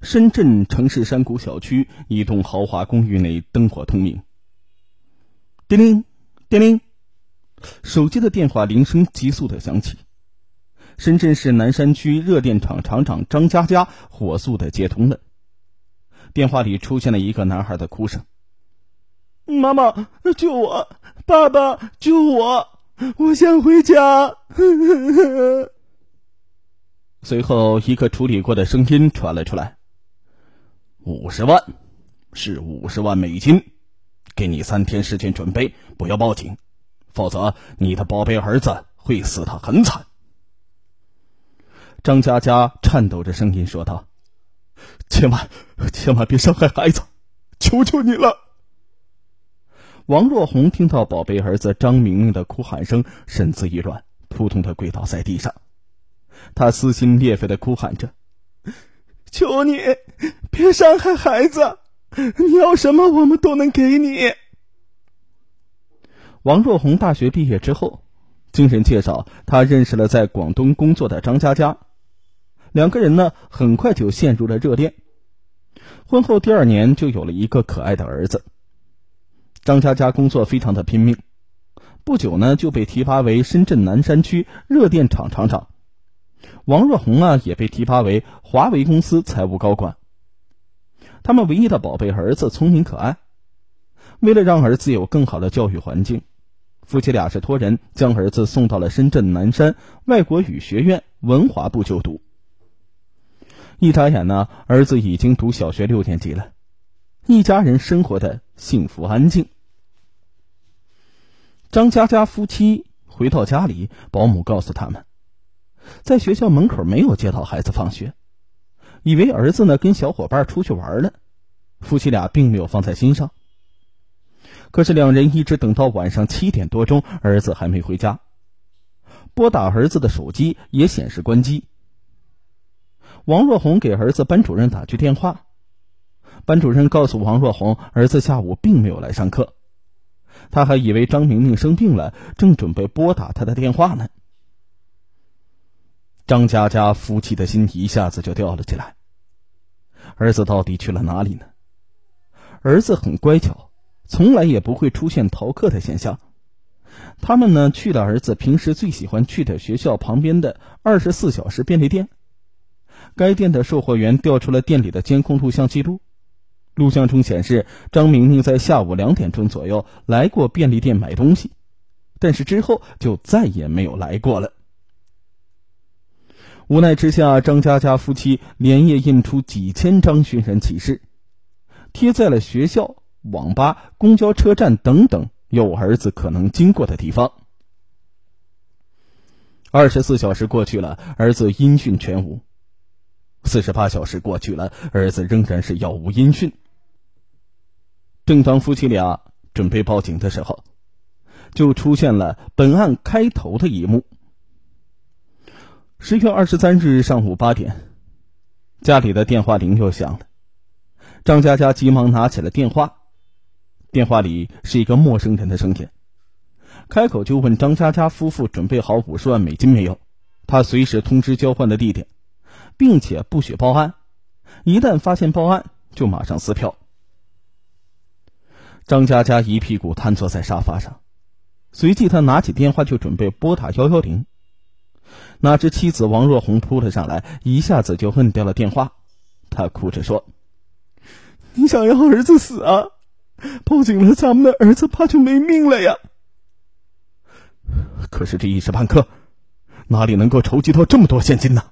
深圳城市山谷小区一栋豪华公寓内灯火通明。叮铃，叮铃，手机的电话铃声急速的响起。深圳市南山区热电厂厂长张佳佳火速的接通了。电话里出现了一个男孩的哭声：“妈妈，救我！爸爸，救我！我想回家。”随后，一个处理过的声音传了出来：“五十万，是五十万美金，给你三天时间准备，不要报警，否则你的宝贝儿子会死得很惨。”张佳佳颤抖着声音说道。千万千万别伤害孩子，求求你了！王若红听到宝贝儿子张明明的哭喊声，身子一软，扑通的跪倒在地上。他撕心裂肺的哭喊着：“求你别伤害孩子，你要什么我们都能给你。”王若红大学毕业之后，经人介绍，他认识了在广东工作的张佳佳。两个人呢，很快就陷入了热恋。婚后第二年就有了一个可爱的儿子。张佳佳工作非常的拼命，不久呢就被提拔为深圳南山区热电厂厂长。王若红啊也被提拔为华为公司财务高管。他们唯一的宝贝儿子聪明可爱，为了让儿子有更好的教育环境，夫妻俩是托人将儿子送到了深圳南山外国语学院文华部就读。一眨眼呢，儿子已经读小学六年级了，一家人生活的幸福安静。张佳佳夫妻回到家里，保姆告诉他们，在学校门口没有接到孩子放学，以为儿子呢跟小伙伴出去玩了，夫妻俩并没有放在心上。可是两人一直等到晚上七点多钟，儿子还没回家，拨打儿子的手机也显示关机。王若红给儿子班主任打去电话，班主任告诉王若红，儿子下午并没有来上课，他还以为张明明生病了，正准备拨打他的电话呢。张佳佳夫妻的心一下子就掉了起来，儿子到底去了哪里呢？儿子很乖巧，从来也不会出现逃课的现象。他们呢去了儿子平时最喜欢去的学校旁边的二十四小时便利店。该店的售货员调出了店里的监控录像记录，录像中显示张明明在下午两点钟左右来过便利店买东西，但是之后就再也没有来过了。无奈之下，张佳佳夫妻连夜印出几千张寻人启事，贴在了学校、网吧、公交车站等等有儿子可能经过的地方。二十四小时过去了，儿子音讯全无。四十八小时过去了，儿子仍然是杳无音讯。正当夫妻俩准备报警的时候，就出现了本案开头的一幕。十月二十三日上午八点，家里的电话铃又响了。张佳佳急忙拿起了电话，电话里是一个陌生人的声音，开口就问张佳佳夫妇准备好五十万美金没有，他随时通知交换的地点。并且不许报案，一旦发现报案，就马上撕票。张佳佳一屁股瘫坐在沙发上，随即他拿起电话就准备拨打幺幺零，哪知妻子王若红扑了上来，一下子就摁掉了电话。他哭着说：“你想要儿子死啊？报警了，咱们的儿子怕就没命了呀！可是这一时半刻，哪里能够筹集到这么多现金呢？”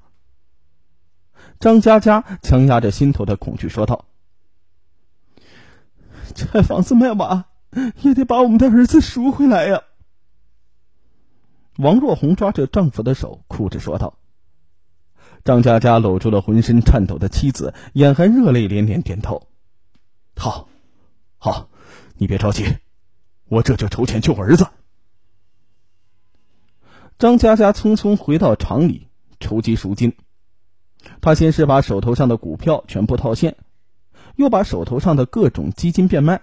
张佳佳强压着心头的恐惧说道：“这房子卖完，也得把我们的儿子赎回来呀！”王若红抓着丈夫的手，哭着说道。张佳佳搂住了浑身颤抖的妻子，眼含热泪，连连点头：“好，好，你别着急，我这就筹钱救儿子。”张佳佳匆匆回到厂里筹集赎金。她先是把手头上的股票全部套现，又把手头上的各种基金变卖，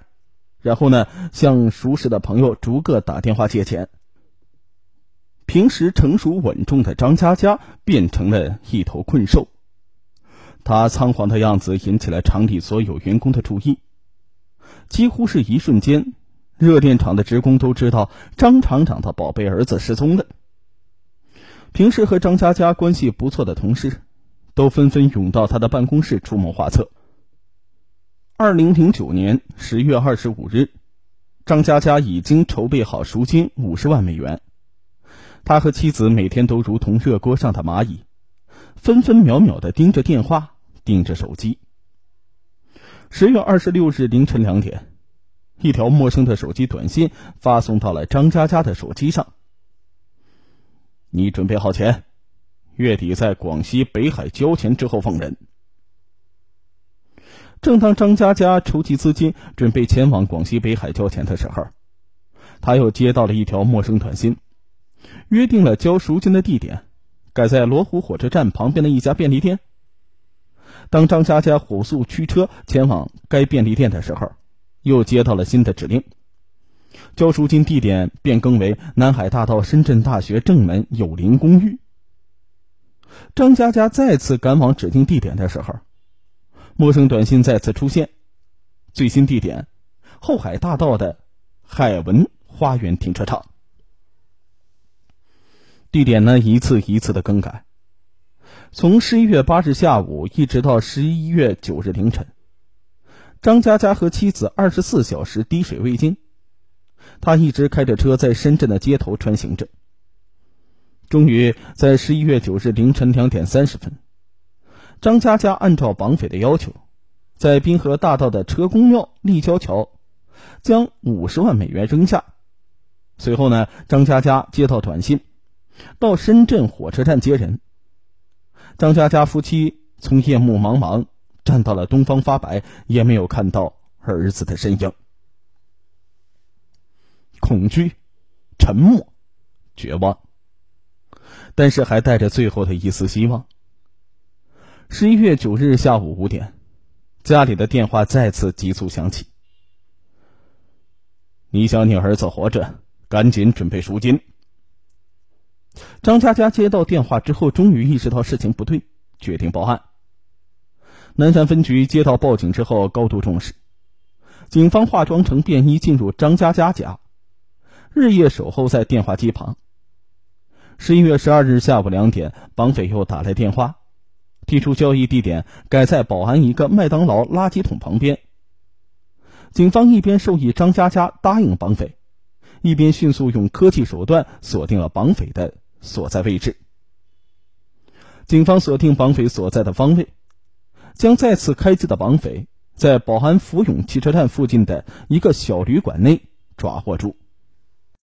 然后呢，向熟识的朋友逐个打电话借钱。平时成熟稳重的张佳佳变成了一头困兽。他仓皇的样子引起了厂里所有员工的注意。几乎是一瞬间，热电厂的职工都知道张厂长的宝贝儿子失踪了。平时和张佳佳关系不错的同事，都纷纷涌到他的办公室出谋划策。二零零九年十月二十五日，张佳佳已经筹备好赎金五十万美元。他和妻子每天都如同热锅上的蚂蚁，分分秒秒的盯着电话，盯着手机。十月二十六日凌晨两点，一条陌生的手机短信发送到了张佳佳的手机上：“你准备好钱，月底在广西北海交钱之后放人。”正当张佳佳筹集资金，准备前往广西北海交钱的时候，他又接到了一条陌生短信。约定了交赎金的地点，改在罗湖火车站旁边的一家便利店。当张佳佳火速驱车前往该便利店的时候，又接到了新的指令，交赎金地点变更为南海大道深圳大学正门友邻公寓。张佳佳再次赶往指定地点的时候，陌生短信再次出现，最新地点：后海大道的海文花园停车场。地点呢一次一次的更改，从十一月八日下午一直到十一月九日凌晨，张佳佳和妻子二十四小时滴水未进，他一直开着车在深圳的街头穿行着。终于在十一月九日凌晨两点三十分，张佳佳按照绑匪的要求，在滨河大道的车公庙立交桥，将五十万美元扔下。随后呢，张佳佳接到短信。到深圳火车站接人。张佳佳夫妻从夜幕茫茫站到了东方发白，也没有看到儿子的身影。恐惧、沉默、绝望，但是还带着最后的一丝希望。十一月九日下午五点，家里的电话再次急促响起：“你想你儿子活着，赶紧准备赎金。”张佳佳接到电话之后，终于意识到事情不对，决定报案。南山分局接到报警之后，高度重视，警方化妆成便衣进入张佳佳家，日夜守候在电话机旁。十一月十二日下午两点，绑匪又打来电话，提出交易地点改在宝安一个麦当劳垃圾桶旁边。警方一边授意张佳佳答应绑匪，一边迅速用科技手段锁定了绑匪的。所在位置，警方锁定绑匪所在的方位，将再次开机的绑匪在保安福永汽车站附近的一个小旅馆内抓获住。